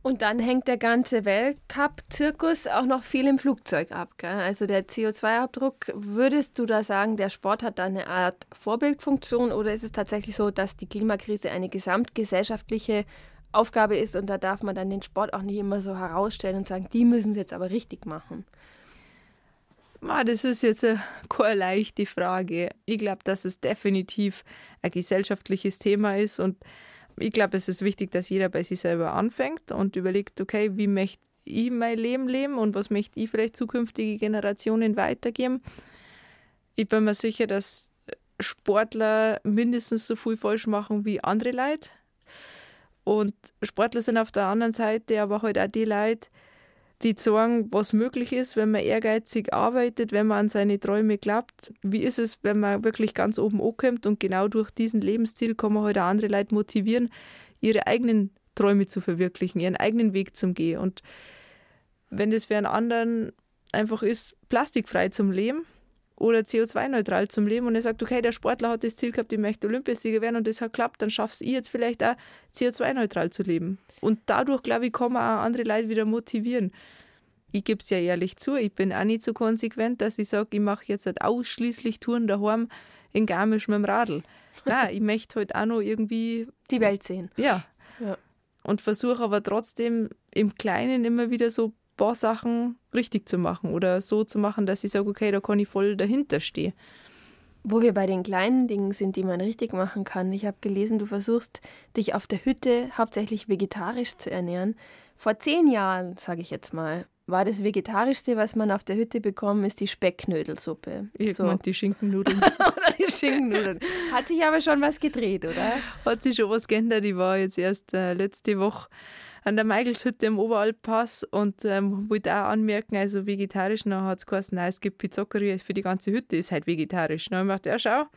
Und dann hängt der ganze Weltcup-Zirkus auch noch viel im Flugzeug ab. Gell? Also der CO2-Abdruck, würdest du da sagen, der Sport hat da eine Art Vorbildfunktion oder ist es tatsächlich so, dass die Klimakrise eine gesamtgesellschaftliche Aufgabe ist und da darf man dann den Sport auch nicht immer so herausstellen und sagen, die müssen es jetzt aber richtig machen. Das ist jetzt keine leichte Frage. Ich glaube, dass es definitiv ein gesellschaftliches Thema ist und ich glaube, es ist wichtig, dass jeder bei sich selber anfängt und überlegt, okay, wie möchte ich mein Leben leben und was möchte ich vielleicht zukünftige Generationen weitergeben. Ich bin mir sicher, dass Sportler mindestens so viel falsch machen wie andere Leute. Und Sportler sind auf der anderen Seite aber halt auch die Leute, die sagen, was möglich ist, wenn man ehrgeizig arbeitet, wenn man an seine Träume glaubt. Wie ist es, wenn man wirklich ganz oben ankommt und genau durch diesen Lebensstil kann man halt auch andere Leute motivieren, ihre eigenen Träume zu verwirklichen, ihren eigenen Weg zu gehen. Und wenn das für einen anderen einfach ist, plastikfrei zum Leben, oder CO2-neutral zum Leben und er sagt, okay, der Sportler hat das Ziel gehabt, ich möchte Olympiasieger werden und das hat klappt, dann schaffst ich jetzt vielleicht auch CO2-neutral zu leben. Und dadurch, glaube ich, kann man auch andere Leute wieder motivieren. Ich gebe es ja ehrlich zu, ich bin auch nicht so konsequent, dass ich sage, ich mache jetzt halt ausschließlich Touren daheim in Garmisch mit dem Radl. Nein, ich möchte halt auch noch irgendwie... Die Welt sehen. Ja. ja. Und versuche aber trotzdem im Kleinen immer wieder so paar Sachen richtig zu machen oder so zu machen, dass ich sage, okay, da kann ich voll dahinter stehen. Wo wir bei den kleinen Dingen sind, die man richtig machen kann. Ich habe gelesen, du versuchst, dich auf der Hütte hauptsächlich vegetarisch zu ernähren. Vor zehn Jahren, sage ich jetzt mal, war das Vegetarischste, was man auf der Hütte bekommen, ist die Specknödelsuppe. Ich so. die Schinkennudeln. die Schinkennudeln. Hat sich aber schon was gedreht, oder? Hat sich schon was geändert. Ich war jetzt erst äh, letzte Woche an der Meigelshütte im Oberalpass und ähm, wollte auch anmerken, also vegetarisch, dann hat es geheißen, nein, es gibt Pizzackeria für die ganze Hütte, ist halt vegetarisch. Dann habe ich gedacht, ja schau,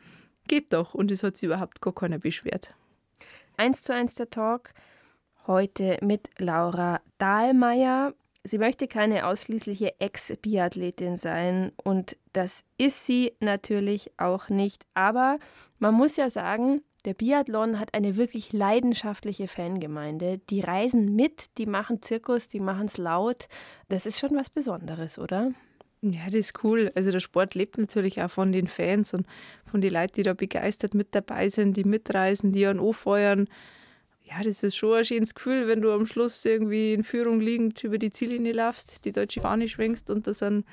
geht doch. Und es hat sich überhaupt gar keiner beschwert. Eins zu eins der Talk heute mit Laura Dahlmeier. Sie möchte keine ausschließliche Ex-Biathletin sein und das ist sie natürlich auch nicht. Aber man muss ja sagen, der Biathlon hat eine wirklich leidenschaftliche Fangemeinde. Die reisen mit, die machen Zirkus, die machen es laut. Das ist schon was Besonderes, oder? Ja, das ist cool. Also der Sport lebt natürlich auch von den Fans und von den Leuten, die da begeistert mit dabei sind, die mitreisen, die an anfeuern. Ja, das ist schon ein schönes Gefühl, wenn du am Schluss irgendwie in Führung liegend über die Ziellinie laufst, die deutsche Fahne schwenkst und da sind,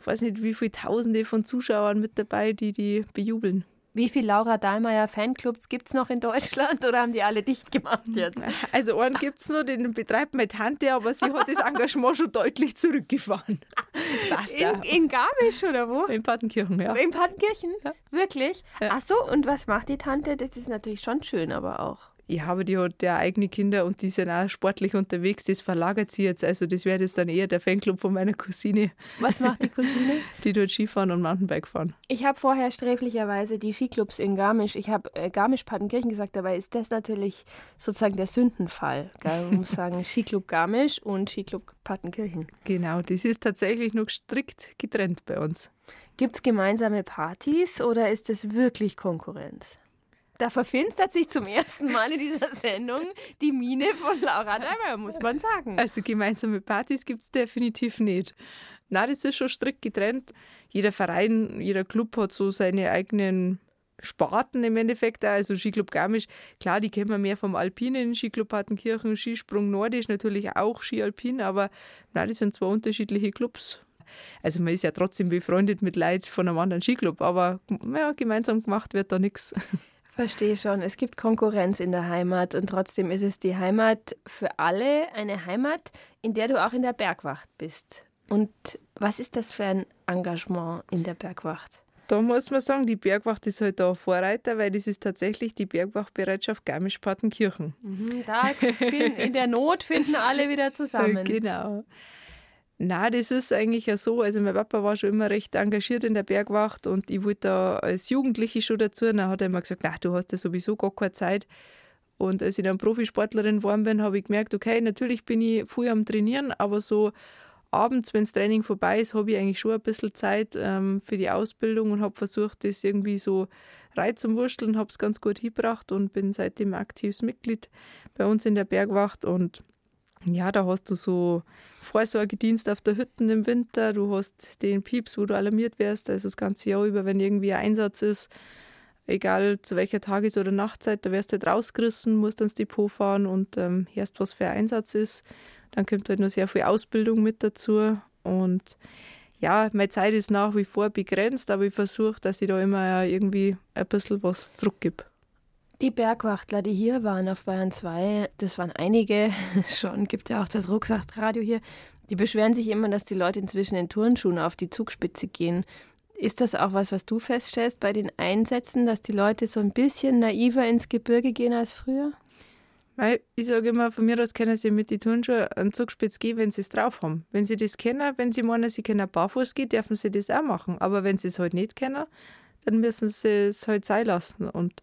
ich weiß nicht, wie viele Tausende von Zuschauern mit dabei, die die bejubeln. Wie viele Laura Dahlmeier Fanclubs gibt es noch in Deutschland oder haben die alle dicht gemacht jetzt? Also einen gibt es noch, den betreibt meine Tante, aber sie hat das Engagement schon deutlich zurückgefahren. in, in Garmisch oder wo? In Partenkirchen, ja. In Partenkirchen? Ja. Wirklich? Ja. Ach so, und was macht die Tante? Das ist natürlich schon schön, aber auch. Ja, aber die hat ja eigene Kinder und die sind auch sportlich unterwegs. Das verlagert sie jetzt. Also das wäre jetzt dann eher der Fanclub von meiner Cousine. Was macht die Cousine? Die dort Skifahren und Mountainbike fahren. Ich habe vorher sträflicherweise die Skiclubs in Garmisch, ich habe äh, Garmisch-Partenkirchen gesagt, dabei ist das natürlich sozusagen der Sündenfall. Gell? Man muss sagen, Skiclub Garmisch und Skiclub Partenkirchen. Genau, das ist tatsächlich noch strikt getrennt bei uns. Gibt es gemeinsame Partys oder ist es wirklich Konkurrenz? Da verfinstert sich zum ersten Mal in dieser Sendung die Mine von Laura Daimer, muss man sagen. Also gemeinsame Partys gibt es definitiv nicht. Na, das ist schon strikt getrennt. Jeder Verein, jeder Club hat so seine eigenen Sparten im Endeffekt. Also Skiclub Garmisch, klar, die kennen wir mehr vom Alpinen, Skiclub Partenkirchen, Skisprung Nordisch, natürlich auch Ski Alpin, aber na, das sind zwei unterschiedliche Clubs. Also man ist ja trotzdem befreundet mit Leuten von einem anderen Skiclub, aber ja, gemeinsam gemacht wird da nichts. Verstehe schon. Es gibt Konkurrenz in der Heimat und trotzdem ist es die Heimat für alle, eine Heimat, in der du auch in der Bergwacht bist. Und was ist das für ein Engagement in der Bergwacht? Da muss man sagen, die Bergwacht ist halt da Vorreiter, weil das ist tatsächlich die Bergwachtbereitschaft Garmisch-Partenkirchen. Mhm, da in der Not finden alle wieder zusammen. Genau. Na, das ist eigentlich ja so. Also mein Papa war schon immer recht engagiert in der Bergwacht und ich wollte da als Jugendliche schon dazu. Dann hat er immer gesagt, na, du hast ja sowieso gar keine Zeit. Und als ich dann Profisportlerin geworden bin, habe ich gemerkt, okay, natürlich bin ich früh am Trainieren, aber so abends, wenn das Training vorbei ist, habe ich eigentlich schon ein bisschen Zeit ähm, für die Ausbildung und habe versucht, das irgendwie so reinzuwurschteln, habe es ganz gut hingebracht und bin seitdem aktives Mitglied bei uns in der Bergwacht und ja, da hast du so Vorsorgedienst auf der Hütten im Winter, du hast den Pieps, wo du alarmiert wirst, also das ganze Jahr über, wenn irgendwie ein Einsatz ist, egal zu welcher Tages- oder Nachtzeit, da wirst du halt rausgerissen, musst ins Depot fahren und ähm, hörst, was für ein Einsatz ist. Dann kommt halt noch sehr viel Ausbildung mit dazu und ja, meine Zeit ist nach wie vor begrenzt, aber ich versuche, dass ich da immer irgendwie ein bisschen was zurückgebe. Die Bergwachtler, die hier waren auf Bayern 2, das waren einige schon, gibt ja auch das Rucksachtradio hier, die beschweren sich immer, dass die Leute inzwischen in Turnschuhen auf die Zugspitze gehen. Ist das auch was, was du feststellst bei den Einsätzen, dass die Leute so ein bisschen naiver ins Gebirge gehen als früher? Weil ich sage immer, von mir aus können sie mit den Turnschuhen einen Zugspitz gehen, wenn sie es drauf haben. Wenn sie das kennen, wenn sie meinen, sie können barfuß gehen, dürfen sie das auch machen. Aber wenn sie es halt nicht kennen, dann müssen sie es halt sein lassen. Und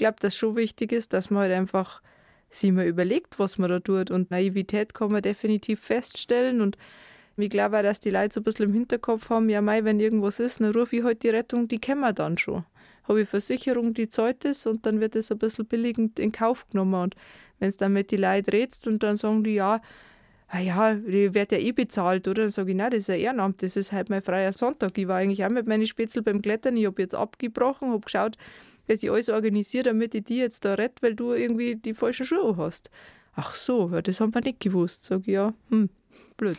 glaube, dass schon wichtig ist, dass man halt einfach sich mal überlegt, was man da tut. Und Naivität kann man definitiv feststellen. Und ich glaube auch, dass die Leute so ein bisschen im Hinterkopf haben, ja, mei, wenn irgendwas ist, dann rufe ich halt die Rettung, die kennen wir dann schon. Habe ich Versicherung, die zahlt es und dann wird es ein bisschen billigend in Kauf genommen. Und wenn es dann mit die Leute redst und dann sagen die, ja, ah ja, die wird ja eh bezahlt, oder? Dann sage ich, nein, das ist ein Ehrenamt, das ist halt mein freier Sonntag. Ich war eigentlich auch mit meinen Spätzl beim Klettern, ich habe jetzt abgebrochen, habe geschaut, dass ich alles organisiere, damit ich die jetzt da rette, weil du irgendwie die falschen Schuhe hast. Ach so, ja, das haben wir nicht gewusst. Sag ich, ja, hm, blöd.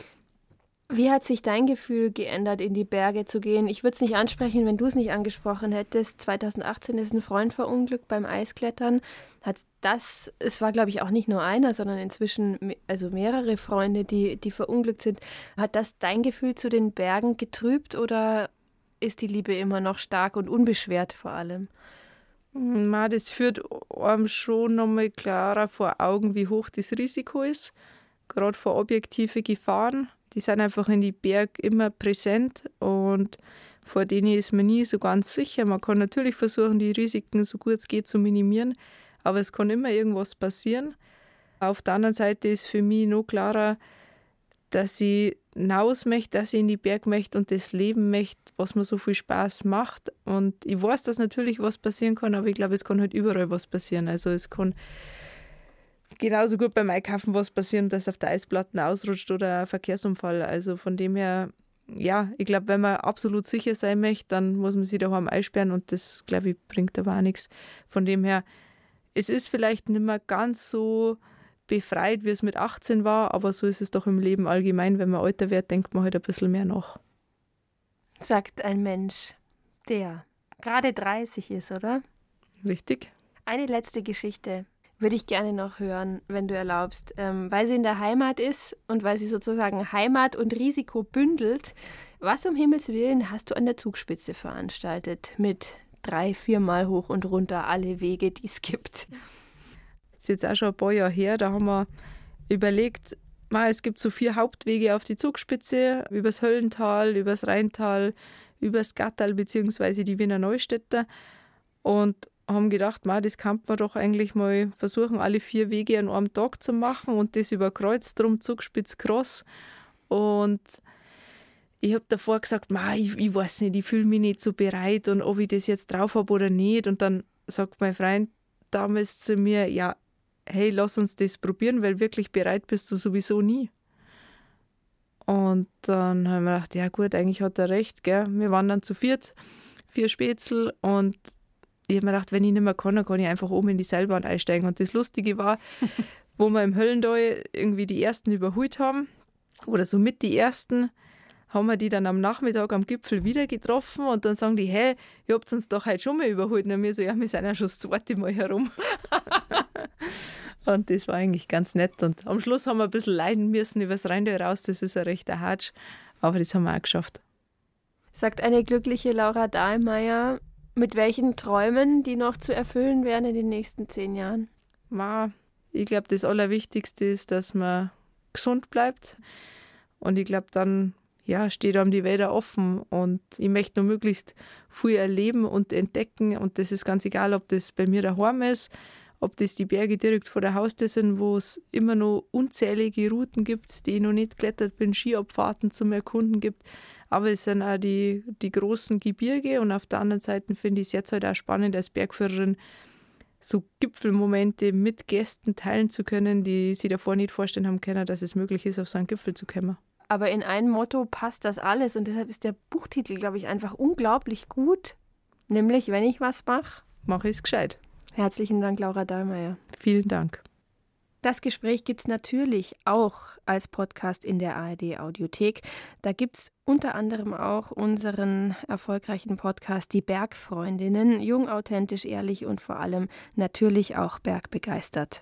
Wie hat sich dein Gefühl geändert, in die Berge zu gehen? Ich würde es nicht ansprechen, wenn du es nicht angesprochen hättest. 2018 ist ein Freund verunglückt beim Eisklettern. Hat das, es war glaube ich auch nicht nur einer, sondern inzwischen also mehrere Freunde, die, die verunglückt sind. Hat das dein Gefühl zu den Bergen getrübt oder ist die Liebe immer noch stark und unbeschwert vor allem? Das führt einem schon nochmal klarer vor Augen, wie hoch das Risiko ist, gerade vor objektive Gefahren. Die sind einfach in die Berg immer präsent und vor denen ist man nie so ganz sicher. Man kann natürlich versuchen, die Risiken so gut es geht zu minimieren, aber es kann immer irgendwas passieren. Auf der anderen Seite ist für mich noch klarer, dass ich hinaus möchte, dass ich in die Berg möchte und das Leben möchte, was mir so viel Spaß macht. Und ich weiß, dass natürlich was passieren kann, aber ich glaube, es kann halt überall was passieren. Also es kann genauso gut beim Einkaufen was passieren, dass auf der Eisplatten ausrutscht oder ein Verkehrsunfall. Also von dem her, ja, ich glaube, wenn man absolut sicher sein möchte, dann muss man sich daheim einsperren und das, glaube ich, bringt aber auch nichts. Von dem her, es ist vielleicht nicht mehr ganz so befreit, wie es mit 18 war, aber so ist es doch im Leben allgemein. Wenn man älter wird, denkt man halt ein bisschen mehr nach. Sagt ein Mensch, der gerade 30 ist, oder? Richtig. Eine letzte Geschichte würde ich gerne noch hören, wenn du erlaubst, ähm, weil sie in der Heimat ist und weil sie sozusagen Heimat und Risiko bündelt. Was um Himmels Willen hast du an der Zugspitze veranstaltet mit drei, viermal hoch und runter alle Wege, die es gibt? Ist jetzt auch schon ein paar Jahre her, da haben wir überlegt, es gibt so vier Hauptwege auf die Zugspitze, übers Höllental, übers Rheintal, übers Gattal bzw. die Wiener Neustädter und haben gedacht, das kann man doch eigentlich mal versuchen, alle vier Wege an einem Tag zu machen und das über Kreuz, drum Zugspitz, Cross. Und ich habe davor gesagt, ich, ich weiß nicht, ich fühle mich nicht so bereit und ob ich das jetzt drauf habe oder nicht. Und dann sagt mein Freund damals zu mir, ja, hey, lass uns das probieren, weil wirklich bereit bist du sowieso nie. Und dann haben wir gedacht, ja gut, eigentlich hat er recht, gell. Wir waren dann zu viert, vier Spätzl und ich habe mir gedacht, wenn ich nicht mehr kann, dann kann ich einfach oben in die Seilbahn einsteigen. Und das Lustige war, wo wir im Höllendal irgendwie die ersten überholt haben, oder so mit die ersten, haben wir die dann am Nachmittag am Gipfel wieder getroffen und dann sagen die, hey, ihr habt uns doch heute schon mal überholt. Und wir so, ja, wir sind ja schon das zweite Mal herum. und das war eigentlich ganz nett. Und am Schluss haben wir ein bisschen leiden müssen übers Rheindal raus. Das ist ein rechter Hatsch. Aber das haben wir auch geschafft. Sagt eine glückliche Laura Dahlmeier, mit welchen Träumen, die noch zu erfüllen wären in den nächsten zehn Jahren? Ich glaube, das Allerwichtigste ist, dass man gesund bleibt. Und ich glaube, dann ja, steht einem die Wälder offen und ich möchte nur möglichst viel erleben und entdecken. Und das ist ganz egal, ob das bei mir daheim ist, ob das die Berge direkt vor der Haustür sind, wo es immer noch unzählige Routen gibt, die ich noch nicht geklettert bin, Skiabfahrten zum Erkunden gibt. Aber es sind auch die, die großen Gebirge und auf der anderen Seite finde ich es jetzt halt auch spannend als Bergführerin, so Gipfelmomente mit Gästen teilen zu können, die sie davor nicht vorstellen haben können, dass es möglich ist, auf so einen Gipfel zu kommen. Aber in ein Motto passt das alles und deshalb ist der Buchtitel, glaube ich, einfach unglaublich gut. Nämlich, wenn ich was mache, mache ich es gescheit. Herzlichen Dank, Laura Dahlmeier. Vielen Dank. Das Gespräch gibt es natürlich auch als Podcast in der ARD Audiothek. Da gibt es unter anderem auch unseren erfolgreichen Podcast Die Bergfreundinnen, jung, authentisch, ehrlich und vor allem natürlich auch bergbegeistert.